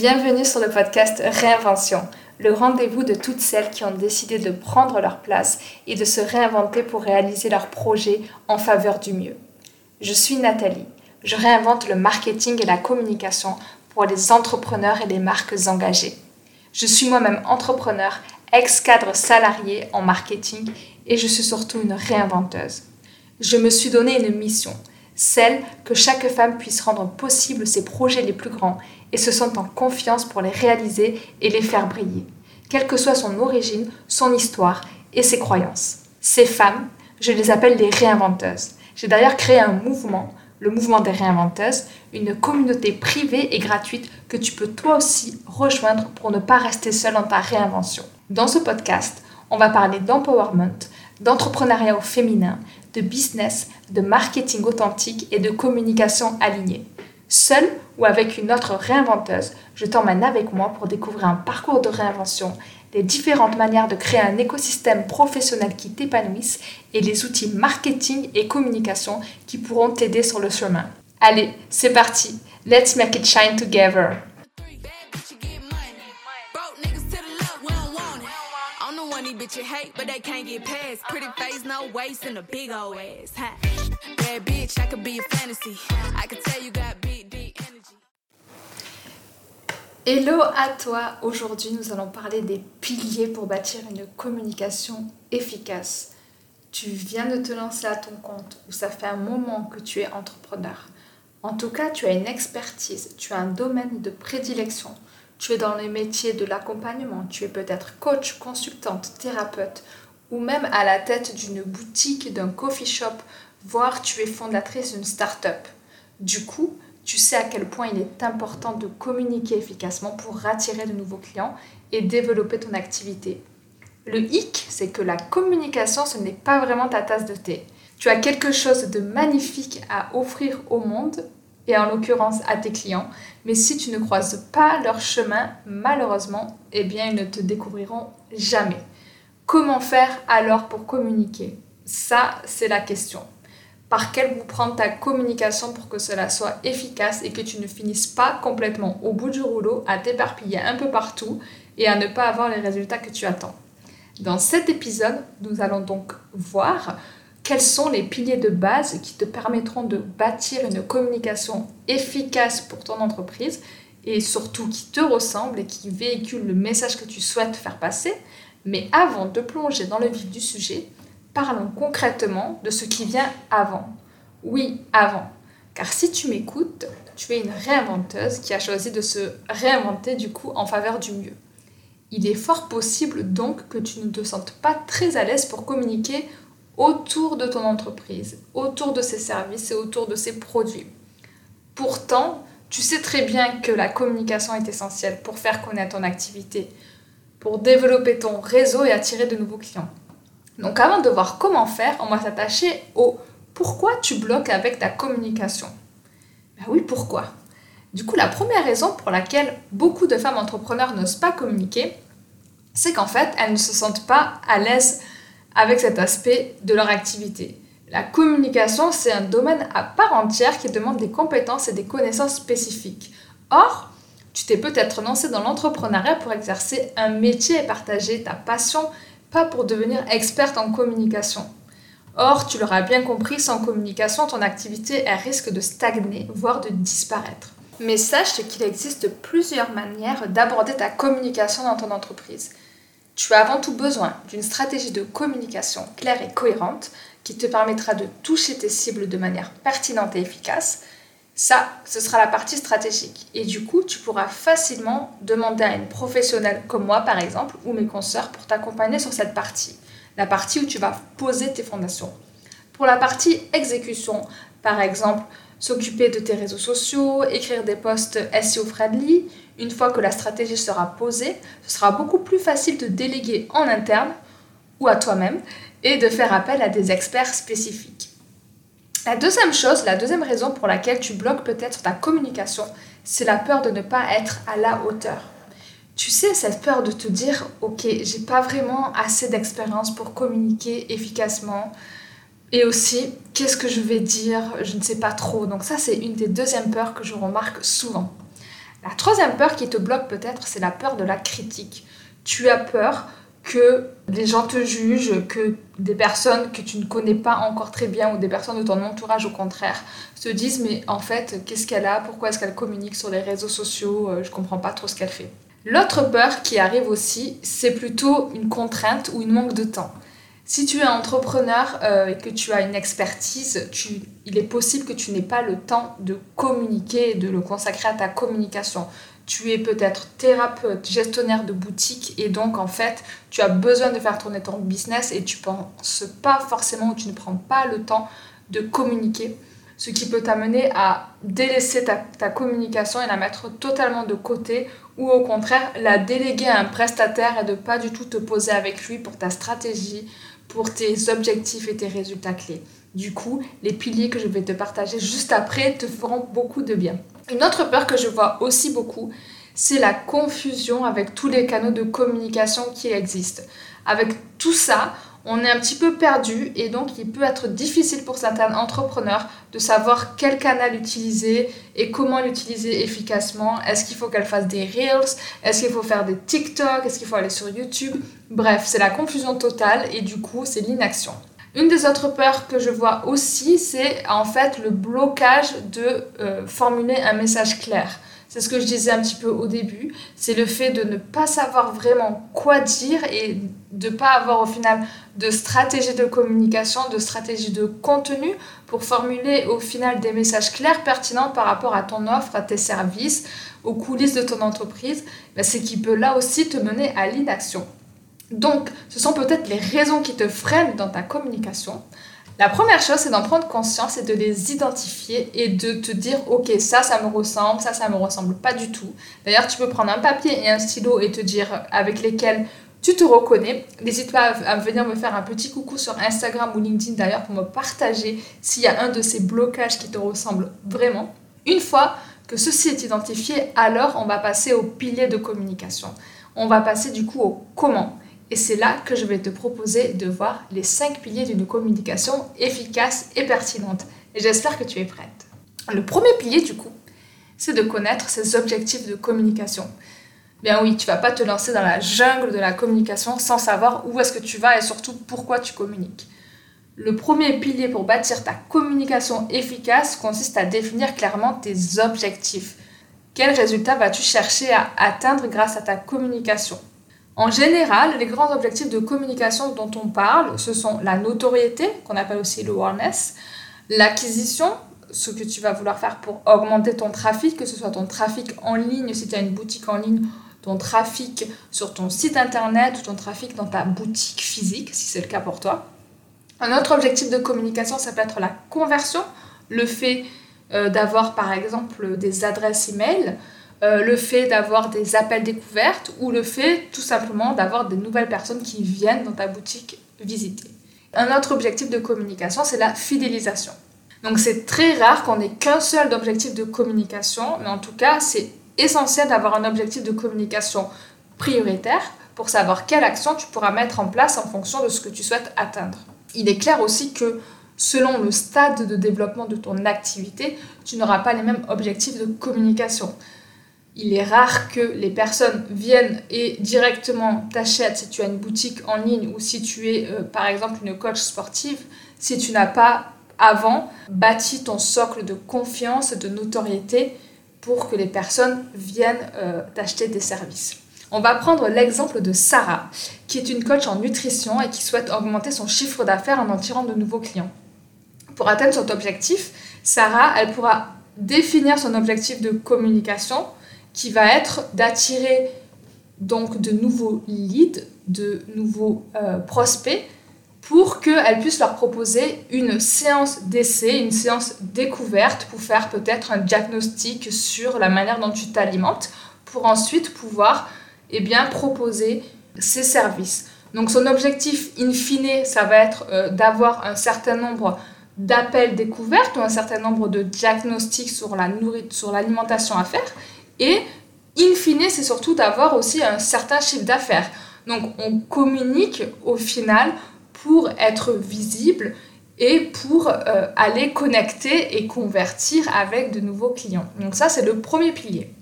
Bienvenue sur le podcast Réinvention, le rendez-vous de toutes celles qui ont décidé de prendre leur place et de se réinventer pour réaliser leurs projets en faveur du mieux. Je suis Nathalie. Je réinvente le marketing et la communication pour les entrepreneurs et les marques engagées. Je suis moi-même entrepreneur, ex-cadre salarié en marketing et je suis surtout une réinventeuse. Je me suis donné une mission, celle que chaque femme puisse rendre possible ses projets les plus grands et se sentent en confiance pour les réaliser et les faire briller, quelle que soit son origine, son histoire et ses croyances. Ces femmes, je les appelle les réinventeuses. J'ai d'ailleurs créé un mouvement, le mouvement des réinventeuses, une communauté privée et gratuite que tu peux toi aussi rejoindre pour ne pas rester seule dans ta réinvention. Dans ce podcast, on va parler d'empowerment, d'entrepreneuriat au féminin, de business, de marketing authentique et de communication alignée. Seule ou avec une autre réinventeuse, je t'emmène avec moi pour découvrir un parcours de réinvention, les différentes manières de créer un écosystème professionnel qui t'épanouisse et les outils marketing et communication qui pourront t'aider sur le chemin. Allez, c'est parti. Let's make it shine together. Hello à toi, aujourd'hui nous allons parler des piliers pour bâtir une communication efficace. Tu viens de te lancer à ton compte ou ça fait un moment que tu es entrepreneur. En tout cas, tu as une expertise, tu as un domaine de prédilection. Tu es dans les métiers de l'accompagnement, tu es peut-être coach, consultante, thérapeute ou même à la tête d'une boutique, d'un coffee shop, voire tu es fondatrice d'une start-up. Du coup, tu sais à quel point il est important de communiquer efficacement pour attirer de nouveaux clients et développer ton activité. Le hic, c'est que la communication, ce n'est pas vraiment ta tasse de thé. Tu as quelque chose de magnifique à offrir au monde et en l'occurrence à tes clients, mais si tu ne croises pas leur chemin, malheureusement, eh bien ils ne te découvriront jamais. Comment faire alors pour communiquer? Ça, c'est la question par quel bout prendre ta communication pour que cela soit efficace et que tu ne finisses pas complètement au bout du rouleau à t'éparpiller un peu partout et à ne pas avoir les résultats que tu attends? Dans cet épisode, nous allons donc voir quels sont les piliers de base qui te permettront de bâtir une communication efficace pour ton entreprise et surtout qui te ressemble et qui véhicule le message que tu souhaites faire passer. Mais avant de plonger dans le vif du sujet, parlons concrètement de ce qui vient avant. Oui, avant. Car si tu m'écoutes, tu es une réinventeuse qui a choisi de se réinventer du coup en faveur du mieux. Il est fort possible donc que tu ne te sentes pas très à l'aise pour communiquer autour de ton entreprise, autour de ses services et autour de ses produits. Pourtant, tu sais très bien que la communication est essentielle pour faire connaître ton activité, pour développer ton réseau et attirer de nouveaux clients. Donc avant de voir comment faire, on va s'attacher au pourquoi tu bloques avec ta communication. Ben oui, pourquoi? Du coup, la première raison pour laquelle beaucoup de femmes entrepreneurs n'osent pas communiquer, c'est qu'en fait, elles ne se sentent pas à l'aise avec cet aspect de leur activité. La communication, c'est un domaine à part entière qui demande des compétences et des connaissances spécifiques. Or, tu t'es peut-être lancé dans l'entrepreneuriat pour exercer un métier et partager ta passion pas pour devenir experte en communication. Or, tu l'auras bien compris, sans communication, ton activité risque de stagner, voire de disparaître. Mais sache qu'il existe plusieurs manières d'aborder ta communication dans ton entreprise. Tu as avant tout besoin d'une stratégie de communication claire et cohérente qui te permettra de toucher tes cibles de manière pertinente et efficace, ça, ce sera la partie stratégique. Et du coup, tu pourras facilement demander à une professionnelle comme moi, par exemple, ou mes consoeurs pour t'accompagner sur cette partie. La partie où tu vas poser tes fondations. Pour la partie exécution, par exemple, s'occuper de tes réseaux sociaux, écrire des posts SEO friendly, une fois que la stratégie sera posée, ce sera beaucoup plus facile de déléguer en interne ou à toi-même et de faire appel à des experts spécifiques. La deuxième chose, la deuxième raison pour laquelle tu bloques peut-être ta communication, c'est la peur de ne pas être à la hauteur. Tu sais, cette peur de te dire, ok, j'ai pas vraiment assez d'expérience pour communiquer efficacement. Et aussi, qu'est-ce que je vais dire? Je ne sais pas trop. Donc ça, c'est une des deuxièmes peurs que je remarque souvent. La troisième peur qui te bloque peut-être, c'est la peur de la critique. Tu as peur que les gens te jugent, que des personnes que tu ne connais pas encore très bien ou des personnes de ton entourage au contraire se disent mais en fait qu'est-ce qu'elle a, pourquoi est-ce qu'elle communique sur les réseaux sociaux, euh, je comprends pas trop ce qu'elle fait. L'autre peur qui arrive aussi, c'est plutôt une contrainte ou une manque de temps. Si tu es entrepreneur euh, et que tu as une expertise, il est possible que tu n'aies pas le temps de communiquer et de le consacrer à ta communication tu es peut-être thérapeute, gestionnaire de boutique et donc en fait tu as besoin de faire tourner ton business et tu penses pas forcément ou tu ne prends pas le temps de communiquer, ce qui peut t'amener à délaisser ta, ta, communication et la mettre totalement de côté ou au contraire la déléguer à un prestataire et de pas du tout te poser avec lui pour ta stratégie, pour tes objectifs et tes résultats clés. Du coup, les piliers que je vais te partager juste après te feront beaucoup de bien. Une autre peur que je vois aussi beaucoup, c'est la confusion avec tous les canaux de communication qui existent. Avec tout ça, on est un petit peu perdu et donc il peut être difficile pour certains entrepreneurs de savoir quel canal utiliser et comment l'utiliser efficacement. Est-ce qu'il faut qu'elle fasse des reels? Est-ce qu'il faut faire des TikTok? Est-ce qu'il faut aller sur YouTube? Bref, c'est la confusion totale et du coup, c'est l'inaction. Une des autres peurs que je vois aussi, c'est en fait le blocage de euh, formuler un message clair. C'est ce que je disais un petit peu au début, c'est le fait de ne pas savoir vraiment quoi dire et de ne pas avoir au final de stratégie de communication, de stratégie de contenu pour formuler au final des messages clairs, pertinents par rapport à ton offre, à tes services, aux coulisses de ton entreprise. Ben, c'est qui peut là aussi te mener à l'inaction. Donc, ce sont peut-être les raisons qui te freinent dans ta communication. La première chose, c'est d'en prendre conscience et de les identifier et de te dire, ok, ça, ça me ressemble, ça, ça me ressemble pas du tout. D'ailleurs, tu peux prendre un papier et un stylo et te dire avec lesquels tu te reconnais. N'hésite pas à venir me faire un petit coucou sur Instagram ou LinkedIn d'ailleurs pour me partager s'il y a un de ces blocages qui te ressemble vraiment. Une fois que ceci est identifié, alors on va passer au pilier de communication. On va passer du coup au comment. Et c'est là que je vais te proposer de voir les 5 piliers d'une communication efficace et pertinente. Et j'espère que tu es prête. Le premier pilier du coup, c'est de connaître ses objectifs de communication. Bien oui, tu vas pas te lancer dans la jungle de la communication sans savoir où est-ce que tu vas et surtout pourquoi tu communiques. Le premier pilier pour bâtir ta communication efficace consiste à définir clairement tes objectifs. Quels résultats vas-tu chercher à atteindre grâce à ta communication? En général, les grands objectifs de communication dont on parle, ce sont la notoriété, qu'on appelle aussi le awareness, l'acquisition, ce que tu vas vouloir faire pour augmenter ton trafic, que ce soit ton trafic en ligne, si tu as une boutique en ligne, ton trafic sur ton site internet ou ton trafic dans ta boutique physique, si c'est le cas pour toi. Un autre objectif de communication, ça peut être la conversion, le fait euh, d'avoir par exemple des adresses email, euh, le fait d'avoir des appels découvertes ou le fait tout simplement d'avoir des nouvelles personnes qui viennent dans ta boutique visiter. Un autre objectif de communication, c'est la fidélisation. Donc c'est très rare qu'on ait qu'un seul objectif de communication, mais en tout cas c'est essentiel d'avoir un objectif de communication prioritaire pour savoir quelle action tu pourras mettre en place en fonction de ce que tu souhaites atteindre. Il est clair aussi que selon le stade de développement de ton activité, tu n'auras pas les mêmes objectifs de communication il est rare que les personnes viennent et directement t'achètent si tu as une boutique en ligne ou si tu es euh, par exemple une coach sportive, si tu n'as pas avant bâti ton socle de confiance, de notoriété pour que les personnes viennent euh, t'acheter des services. On va prendre l'exemple de Sarah, qui est une coach en nutrition et qui souhaite augmenter son chiffre d'affaires en en tirant de nouveaux clients. Pour atteindre son objectif, Sarah, elle pourra définir son objectif de communication, qui va être d'attirer donc de nouveaux leads, de nouveaux euh, prospects pour qu'elle puisse leur proposer une séance d'essai, une séance découverte pour faire peut-être un diagnostic sur la manière dont tu t'alimentes pour ensuite pouvoir eh bien, proposer ces services. Donc son objectif in fine, ça va être euh, d'avoir un certain nombre d'appels découvertes ou un certain nombre de diagnostics sur l'alimentation à faire et in fine, c'est surtout d'avoir aussi un certain chiffre d'affaires. Donc on communique au final pour être visible et pour euh, aller connecter et convertir avec de nouveaux clients. Donc ça, c'est le premier pilier.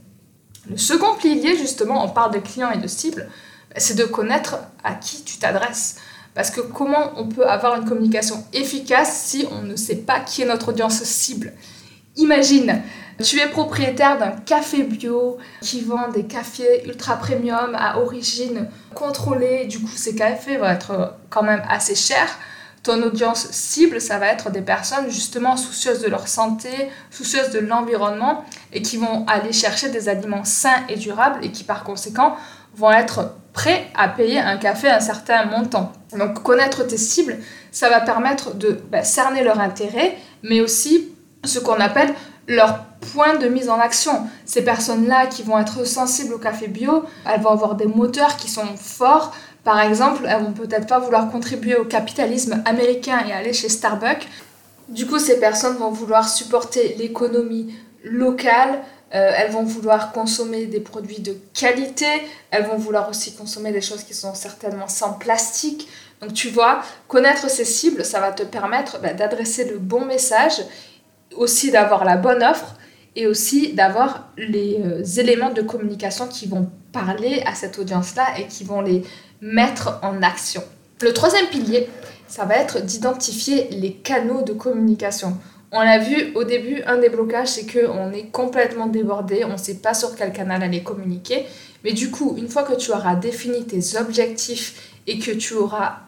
Le second pilier, justement, on parle de clients et de cibles, c'est de connaître à qui tu t'adresses. Parce que comment on peut avoir une communication efficace si on ne sait pas qui est notre audience cible? Imagine, tu es propriétaire d'un café bio qui vend des cafés ultra premium à origine contrôlée. Du coup, ces cafés vont être quand même assez chers. Ton audience cible, ça va être des personnes justement soucieuses de leur santé, soucieuses de l'environnement et qui vont aller chercher des aliments sains et durables et qui par conséquent vont être prêts à payer un café un certain montant. Donc connaître tes cibles, ça va permettre de bah, cerner leur intérêt, mais aussi ce qu'on appelle leur point de mise en action. Ces personnes-là qui vont être sensibles au café bio, elles vont avoir des moteurs qui sont forts. Par exemple, elles vont peut-être pas vouloir contribuer au capitalisme américain et aller chez Starbucks. Du coup, ces personnes vont vouloir supporter l'économie locale, euh, elles vont vouloir consommer des produits de qualité, elles vont vouloir aussi consommer des choses qui sont certainement sans plastique. Donc tu vois, connaître ces cibles, ça va te permettre bah, d'adresser le bon message, aussi d'avoir la bonne offre et aussi d'avoir les euh, éléments de communication qui vont parler à cette audience-là et qui vont les mettre en action. Le troisième pilier, ça va être d'identifier les canaux de communication. On l'a vu au début, un des blocages, c'est qu'on est complètement débordé, on ne sait pas sur quel canal aller communiquer. Mais du coup, une fois que tu auras défini tes objectifs et que tu auras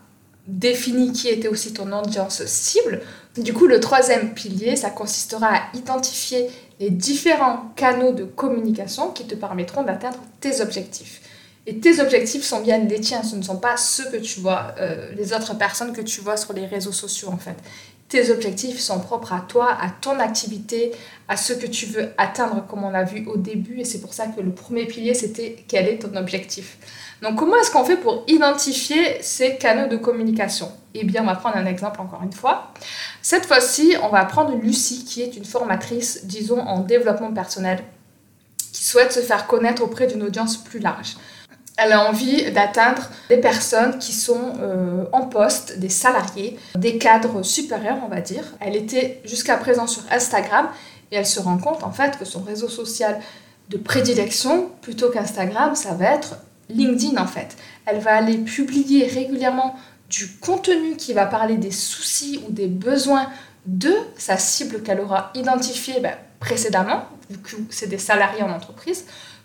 défini qui était aussi ton audience cible, du coup, le troisième pilier, ça consistera à identifier les différents canaux de communication qui te permettront d'atteindre tes objectifs. Et tes objectifs sont bien les tiens, ce ne sont pas ceux que tu vois, euh, les autres personnes que tu vois sur les réseaux sociaux en fait. Tes objectifs sont propres à toi, à ton activité, à ce que tu veux atteindre, comme on l'a vu au début. Et c'est pour ça que le premier pilier, c'était quel est ton objectif. Donc, comment est-ce qu'on fait pour identifier ces canaux de communication? Eh bien, on va prendre un exemple encore une fois. Cette fois-ci, on va prendre Lucie, qui est une formatrice, disons, en développement personnel, qui souhaite se faire connaître auprès d'une audience plus large elle a envie d'atteindre des personnes qui sont euh, en poste, des salariés, des cadres supérieurs, on va dire. Elle était jusqu'à présent sur Instagram et elle se rend compte en fait que son réseau social de prédilection, plutôt qu'Instagram, ça va être LinkedIn en fait. Elle va aller publier régulièrement du contenu qui va parler des soucis ou des besoins de sa cible qu'elle aura identifiée ben, précédemment, vu que c'est des salariés en entreprise,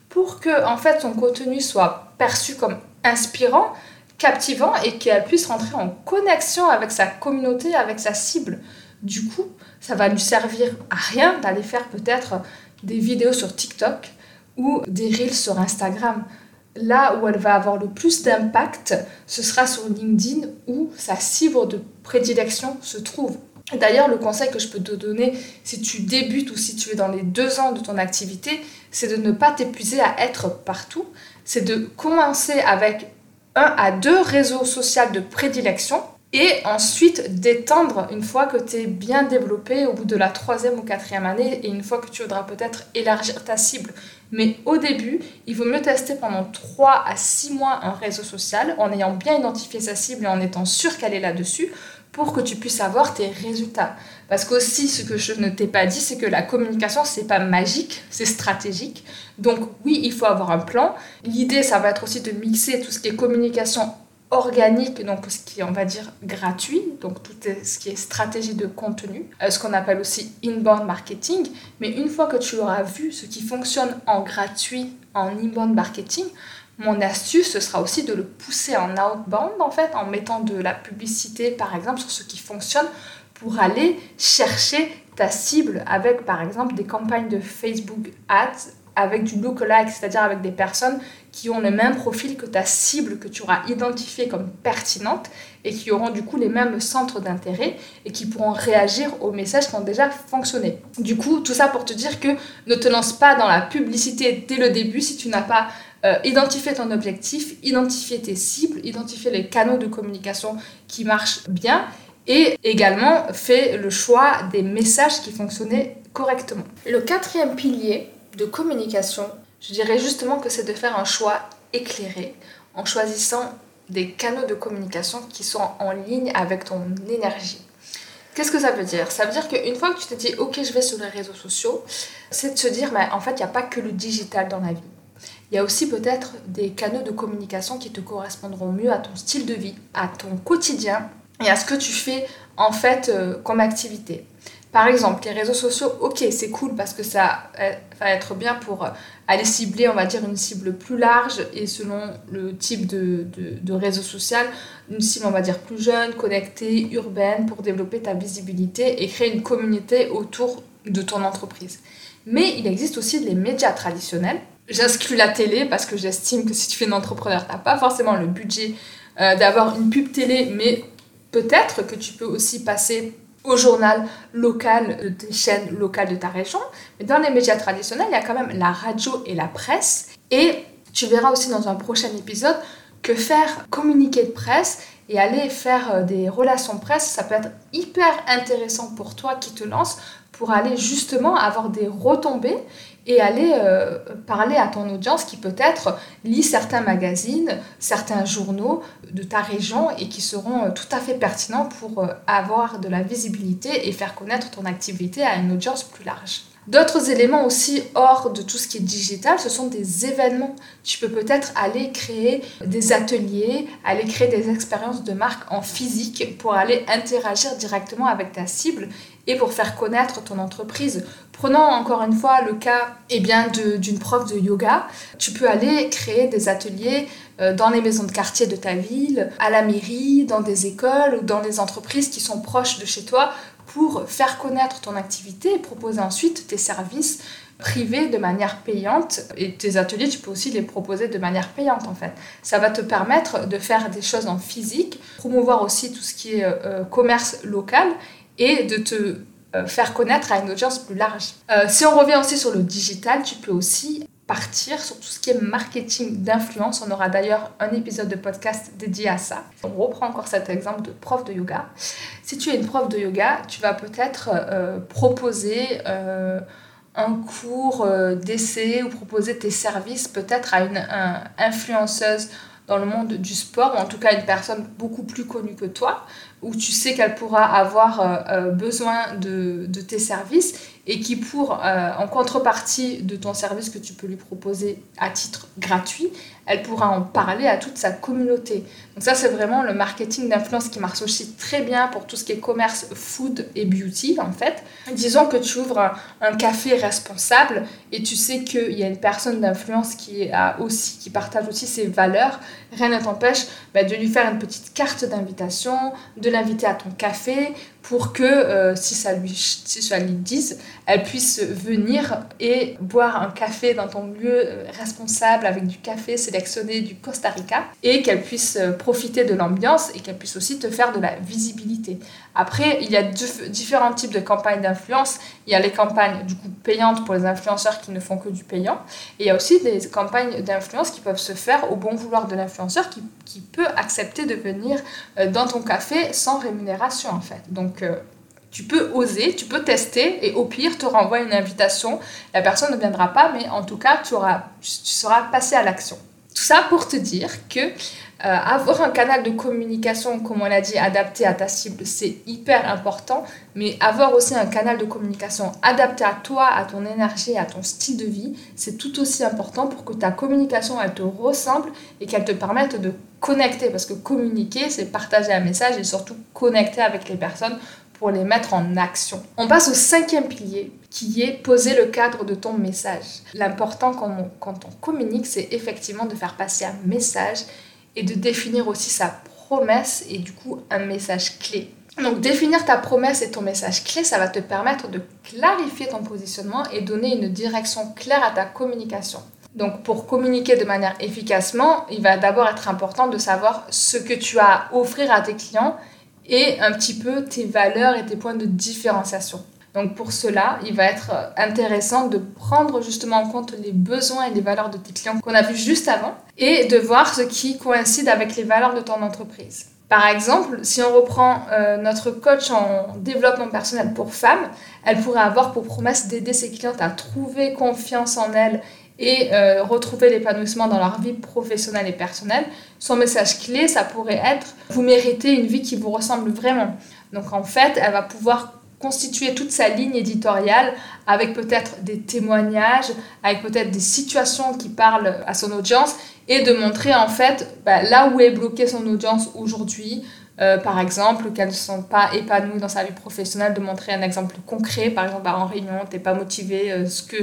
pour que en fait son contenu soit perçu comme inspirant, captivant et qu'elle puisse rentrer en connexion avec sa communauté, avec sa cible. Du coup, ça va lui servir à rien d'aller faire peut-être des vidéos sur TikTok ou des reels sur Instagram. Là où elle va avoir le plus d'impact, ce sera sur LinkedIn où sa cible de prédilection se trouve. D'ailleurs, le conseil que je peux te donner si tu débutes ou si tu es dans les deux ans de ton activité, c'est de ne pas t'épuiser à être partout. C'est de commencer avec un à deux réseaux sociaux de prédilection et ensuite d'étendre une fois que tu es bien développé au bout de la troisième ou quatrième année et une fois que tu voudras peut-être élargir ta cible. Mais au début, il vaut mieux tester pendant 3 à 6 mois un réseau social en ayant bien identifié sa cible et en étant sûr qu'elle est là-dessus pour que tu puisses avoir tes résultats. Parce qu'aussi, ce que je ne t'ai pas dit, c'est que la communication, c'est pas magique, c'est stratégique. Donc oui, il faut avoir un plan. L'idée, ça va être aussi de mixer tout ce qui est communication organique, donc ce qui est, on va dire, gratuit, donc tout ce qui est stratégie de contenu, euh, ce qu'on appelle aussi inbound marketing. Mais une fois que tu auras vu ce qui fonctionne en gratuit, en inbound marketing, mon astuce, ce sera aussi de le pousser en outbound, en fait, en mettant de la publicité, par exemple, sur ce qui fonctionne pour aller chercher ta cible avec, par exemple, des campagnes de Facebook Ads avec du lookalike, c'est-à-dire avec des personnes qui ont le même profil que ta cible que tu auras identifiée comme pertinente et qui auront du coup les mêmes centres d'intérêt et qui pourront réagir aux messages qui ont déjà fonctionné. Du coup, tout ça pour te dire que ne te lance pas dans la publicité dès le début si tu n'as pas euh, identifier ton objectif, identifier tes cibles, identifier les canaux de communication qui marchent bien et également fais le choix des messages qui fonctionnaient correctement. Le quatrième pilier de communication, je dirais justement que c'est de faire un choix éclairé en choisissant des canaux de communication qui sont en ligne avec ton énergie. Qu'est-ce que ça veut dire? Ça veut dire qu'une fois que tu te dis ok je vais sur les réseaux sociaux, c'est de se dire mais en fait il n'y a pas que le digital dans la vie Il y a aussi peut-être des canaux de communication qui te correspondront mieux à ton style de vie, à ton quotidien et à ce que tu fais en fait euh, comme activité. Par exemple, les réseaux sociaux, ok, c'est cool parce que ça va être bien pour euh, aller cibler, on va dire, une cible plus large et selon le type de, réseau social, une cible, on va dire, plus jeune, connectée, urbaine, pour développer ta visibilité et créer une communauté autour de ton entreprise. Mais il existe aussi les médias traditionnels. J'inscris la télé parce que j'estime que si tu es un entrepreneur, tu n'as pas forcément le budget euh, d'avoir une pub télé, mais peut-être que tu peux aussi passer au journal local des chaînes locales de ta région. Mais dans les médias traditionnels, il y a quand même la radio et la presse. Et tu verras aussi dans un prochain épisode que faire communiquer de presse et aller faire euh, des relations presse, ça peut être hyper intéressant pour toi qui te lance pour aller justement avoir des retombées et aller euh, parler à ton audience qui peut-être lit certains magazines, certains journaux de ta région et qui seront euh, tout à fait pertinents pour euh, avoir de la visibilité et faire connaître ton activité à une audience plus large. D'autres éléments aussi hors de tout ce qui est digital, ce sont des événements. Tu peux peut-être aller créer des ateliers, aller créer des expériences de marque en physique pour aller interagir directement avec ta cible et pour faire connaître ton entreprise. Prenons encore une fois le cas eh bien, d'une prof de yoga. Tu peux aller créer des ateliers euh, dans les maisons de quartier de ta ville, à la mairie, dans des écoles ou dans les entreprises qui sont proches de chez toi pour faire connaître ton activité et proposer ensuite tes services privés de manière payante. Et tes ateliers, tu peux aussi les proposer de manière payante en fait. Ça va te permettre de faire des choses en physique, promouvoir aussi tout ce qui est euh, commerce local et de te euh, faire connaître à une audience plus large. si on revient aussi sur le digital, tu peux aussi partir sur tout ce qui est marketing d'influence. On aura d'ailleurs un épisode de podcast dédié à ça. On reprend encore cet exemple de prof de yoga. Si tu es une prof de yoga, tu vas peut-être euh, proposer euh, un cours euh, d'essai ou proposer tes services peut-être à une influenceuse dans le monde du sport, ou en tout cas une personne beaucoup plus connue que toi, où tu sais qu'elle pourra avoir besoin de, de, tes services et qui pour, euh, en contrepartie de ton service que tu peux lui proposer à titre gratuit, elle pourra en parler à toute sa communauté. Donc ça, c'est vraiment le marketing d'influence qui marche aussi très bien pour tout ce qui est commerce food et beauty, en fait. Disons que tu ouvres un, café responsable et tu sais qu'il y a une personne d'influence qui, aussi, qui partage aussi ses valeurs. Rien ne t'empêche bah, de lui faire une petite carte d'invitation, de l'inviter à ton café pour que, euh, si, ça lui, si ça lui dise, elle puisse venir et boire un café dans ton lieu euh, responsable avec du café sélectionné du Costa Rica et qu'elle puisse euh, profiter de l'ambiance et qu'elle puisse aussi te faire de la visibilité. Après, il y a différents types de campagnes d'influence. Il y a les campagnes du coup payantes pour les influenceurs qui ne font que du payant. Et il y a aussi des campagnes d'influence qui peuvent se faire au bon vouloir de l'influenceur qui, qui, peut accepter de venir euh, dans ton café sans rémunération en fait. Donc euh, tu peux oser, tu peux tester et au pire te renvoie une invitation. La personne ne viendra pas, mais en tout cas tu, auras, tu seras passé à l'action. Tout ça pour te dire que euh, avoir un canal de communication, comme on l'a dit, adapté à ta cible, c'est hyper important, mais avoir aussi un canal de communication adapté à toi, à ton énergie, à ton style de vie, c'est tout aussi important pour que ta communication, elle te ressemble et qu'elle te permette de connecter, parce que communiquer, c'est partager un message et surtout connecter avec les personnes pour les mettre en action. On passe au cinquième pilier qui est poser le cadre de ton message. L'important quand on communique, c'est effectivement de faire passer un message et de définir aussi sa promesse et du coup un message clé. Donc définir ta promesse et ton message clé, ça va te permettre de clarifier ton positionnement et donner une direction claire à ta communication. Donc pour communiquer de manière efficacement, il va d'abord être important de savoir ce que tu as à offrir à tes clients et un petit peu tes valeurs et tes points de différenciation. Donc pour cela, il va être intéressant de prendre justement en compte les besoins et les valeurs de tes clients qu'on a vu juste avant et de voir ce qui coïncide avec les valeurs de ton entreprise. Par exemple, si on reprend euh, notre coach en développement personnel pour femmes, elle pourrait avoir pour promesse d'aider ses clientes à trouver confiance en elles et euh, retrouver l'épanouissement dans leur vie professionnelle et personnelle. Son message clé, ça pourrait être vous méritez une vie qui vous ressemble vraiment. Donc en fait, elle va pouvoir constituer toute sa ligne éditoriale avec peut-être des témoignages, avec peut-être des situations qui parlent à son audience et de montrer en fait bah, là où est bloquée son audience aujourd'hui. Euh, par exemple, qu'elles ne sont pas épanouies dans sa vie professionnelle, de montrer un exemple concret. Par exemple, bah, en réunion, tu n'es pas motivé, euh, ce que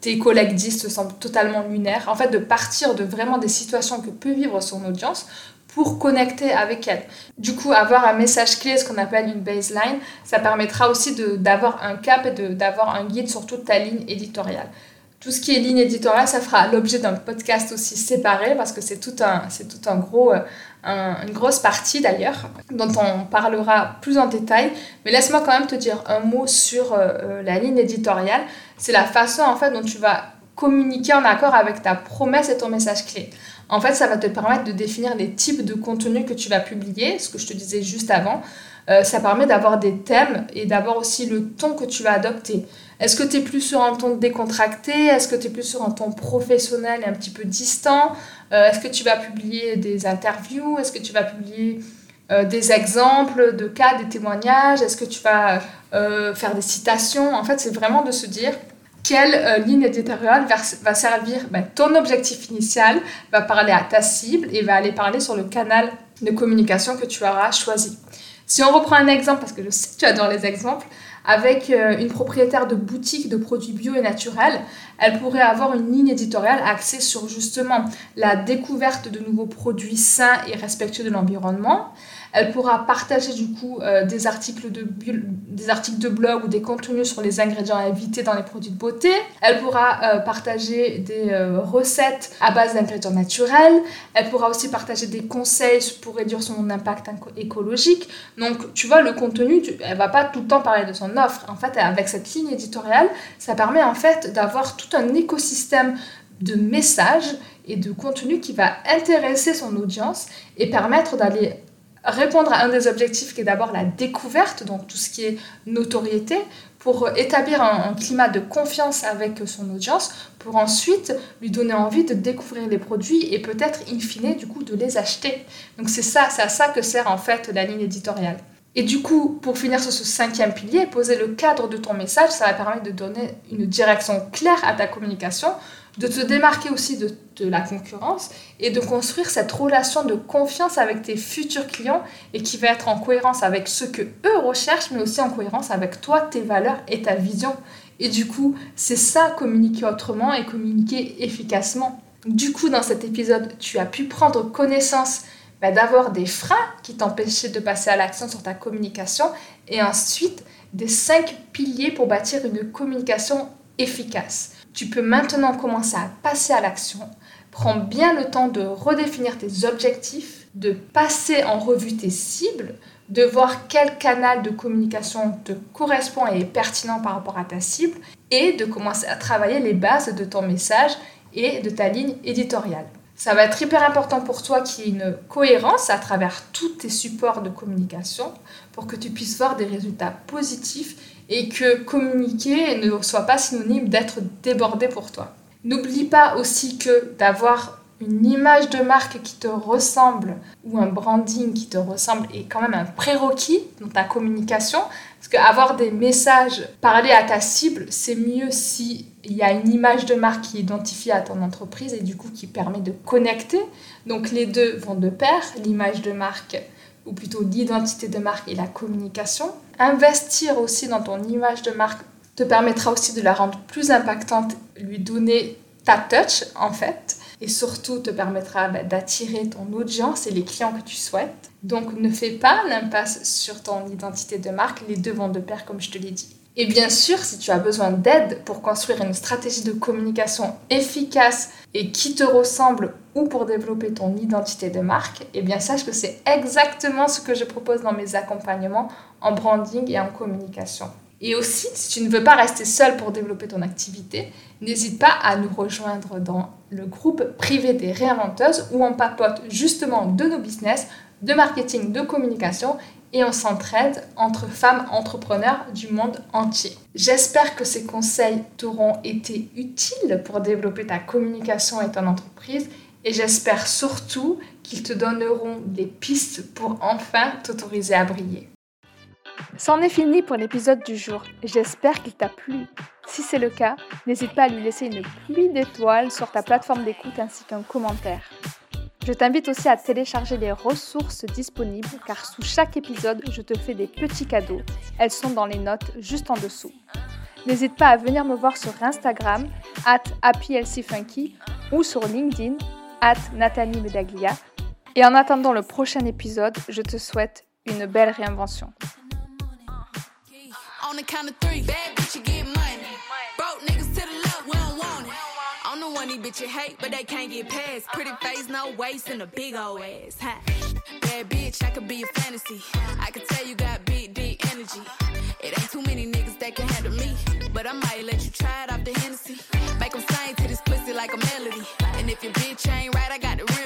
tes collègues disent te semble totalement lunaire. En fait, de partir de vraiment des situations que peut vivre son audience pour connecter avec elle. Du coup, avoir un message clé, ce qu'on appelle une baseline, ça permettra aussi d'avoir un cap et d'avoir un guide sur toute ta ligne éditoriale. Tout ce qui est ligne éditoriale, ça fera l'objet d'un podcast aussi séparé parce que c'est tout c'est tout un gros, une grosse partie d'ailleurs dont on parlera plus en détail. Mais laisse-moi quand même te dire un mot sur euh, euh, la ligne éditoriale. C'est la façon en fait dont tu vas communiquer en accord avec ta promesse et ton message clé. En fait, ça va te permettre de définir les types de contenus que tu vas publier, ce que je te disais juste avant. Euh, ça permet d'avoir des thèmes et d'avoir aussi le ton que tu vas adopter. Est-ce que tu es plus sur un ton décontracté? Est-ce que tu es plus sur un ton professionnel et un petit peu distant? Euh, Est-ce que tu vas publier des interviews? Est-ce que tu vas publier euh, des exemples de cas, des témoignages? Est-ce que tu vas faire des citations? En fait, c'est vraiment de se dire quelle euh, ligne éditoriale va, servir ben, ton objectif initial, va parler à ta cible et va aller parler sur le canal de communication que tu auras choisi. Si on reprend un exemple, parce que je sais que tu adores les exemples, avec euh, une propriétaire de boutique de produits bio et naturels, elle pourrait avoir une ligne éditoriale axée sur justement la découverte de nouveaux produits sains et respectueux de l'environnement, elle pourra partager du coup euh, des, articles de, blog ou des contenus sur les ingrédients à éviter dans les produits de beauté. Elle pourra euh, partager des euh, recettes à base d'ingrédients naturels. Elle pourra aussi partager des conseils pour réduire son impact écologique. Donc tu vois, le contenu, tu, elle va pas tout le temps parler de son offre. En fait, avec cette ligne éditoriale, ça permet en fait d'avoir tout un écosystème de messages et de contenu qui va intéresser son audience et permettre d'aller répondre à un des objectifs qui est d'abord la découverte, donc tout ce qui est notoriété, pour établir un, climat de confiance avec son audience, pour ensuite lui donner envie de découvrir les produits et peut-être in fine du coup de les acheter. Donc c'est ça, c'est à ça que sert en fait la ligne éditoriale. Et du coup, pour finir sur ce cinquième pilier, poser le cadre de ton message, ça va permettre de donner une direction claire à ta communication de te démarquer aussi de, la concurrence et de construire cette relation de confiance avec tes futurs clients et qui va être en cohérence avec ce que eux recherchent, mais aussi en cohérence avec toi, tes valeurs et ta vision. Et du coup, c'est ça communiquer autrement et communiquer efficacement. Du coup, dans cet épisode, tu as pu prendre connaissance bah, d'avoir des freins qui t'empêchaient de passer à l'action sur ta communication et ensuite des cinq piliers pour bâtir une communication efficace. Tu peux maintenant commencer à passer à l'action. Prends bien le temps de redéfinir tes objectifs, de passer en revue tes cibles, de voir quel canal de communication te correspond et est pertinent par rapport à ta cible et de commencer à travailler les bases de ton message et de ta ligne éditoriale. Ça va être hyper important pour toi qu'il y ait une cohérence à travers tous tes supports de communication pour que tu puisses voir des résultats positifs et que communiquer ne soit pas synonyme d'être débordé pour toi. N'oublie pas aussi que d'avoir une image de marque qui te ressemble ou un branding qui te ressemble est quand même un prérequis dans ta communication. Parce qu'avoir des messages parler à ta cible, c'est mieux s'il y a une image de marque qui identifie à ton entreprise et du coup qui permet de connecter. Donc les deux vont de pair, l'image de marque ou plutôt l'identité de marque et la communication. Investir aussi dans ton image de marque te permettra aussi de la rendre plus impactante, lui donner ta touch en fait, et surtout te permettra bah, d'attirer ton audience et les clients que tu souhaites. Donc ne fais pas l'impasse sur ton identité de marque, les deux vont de pair comme je te l'ai dit. Et bien sûr, si tu as besoin d'aide pour construire une stratégie de communication efficace et qui te ressemble ou pour développer ton identité de marque, eh bien sache que c'est exactement ce que je propose dans mes accompagnements en branding et en communication. Et aussi, si tu ne veux pas rester seul pour développer ton activité, n'hésite pas à nous rejoindre dans le groupe privé des réinventeuses où on papote justement de nos business, de marketing, de communication et on s'entraide entre femmes entrepreneurs du monde entier. J'espère que ces conseils t'auront été utiles pour développer ta communication et ton entreprise et j'espère surtout qu'ils te donneront des pistes pour enfin t'autoriser à briller. C'en est fini pour l'épisode du jour. J'espère qu'il t'a plu. Si c'est le cas, n'hésite pas à lui laisser une pluie d'étoiles sur ta plateforme d'écoute ainsi qu'un commentaire. Je t'invite aussi à télécharger les ressources disponibles car sous chaque épisode, je te fais des petits cadeaux. Elles sont dans les notes juste en dessous. N'hésite pas à venir me voir sur Instagram, at happylcfunky ou sur LinkedIn, at Nathalie Medaglia. Et en attendant le prochain épisode, je te souhaite une belle réinvention. These bitches hate, but they can't get past. Pretty face, no waist, and a big old ass. Huh? Bad bitch, I could be a fantasy. I could tell you got big, deep energy. It ain't too many niggas that can handle me. But I might let you try it off the Hennessy. Make them sing to this pussy like a melody. And if your bitch ain't right, I got the.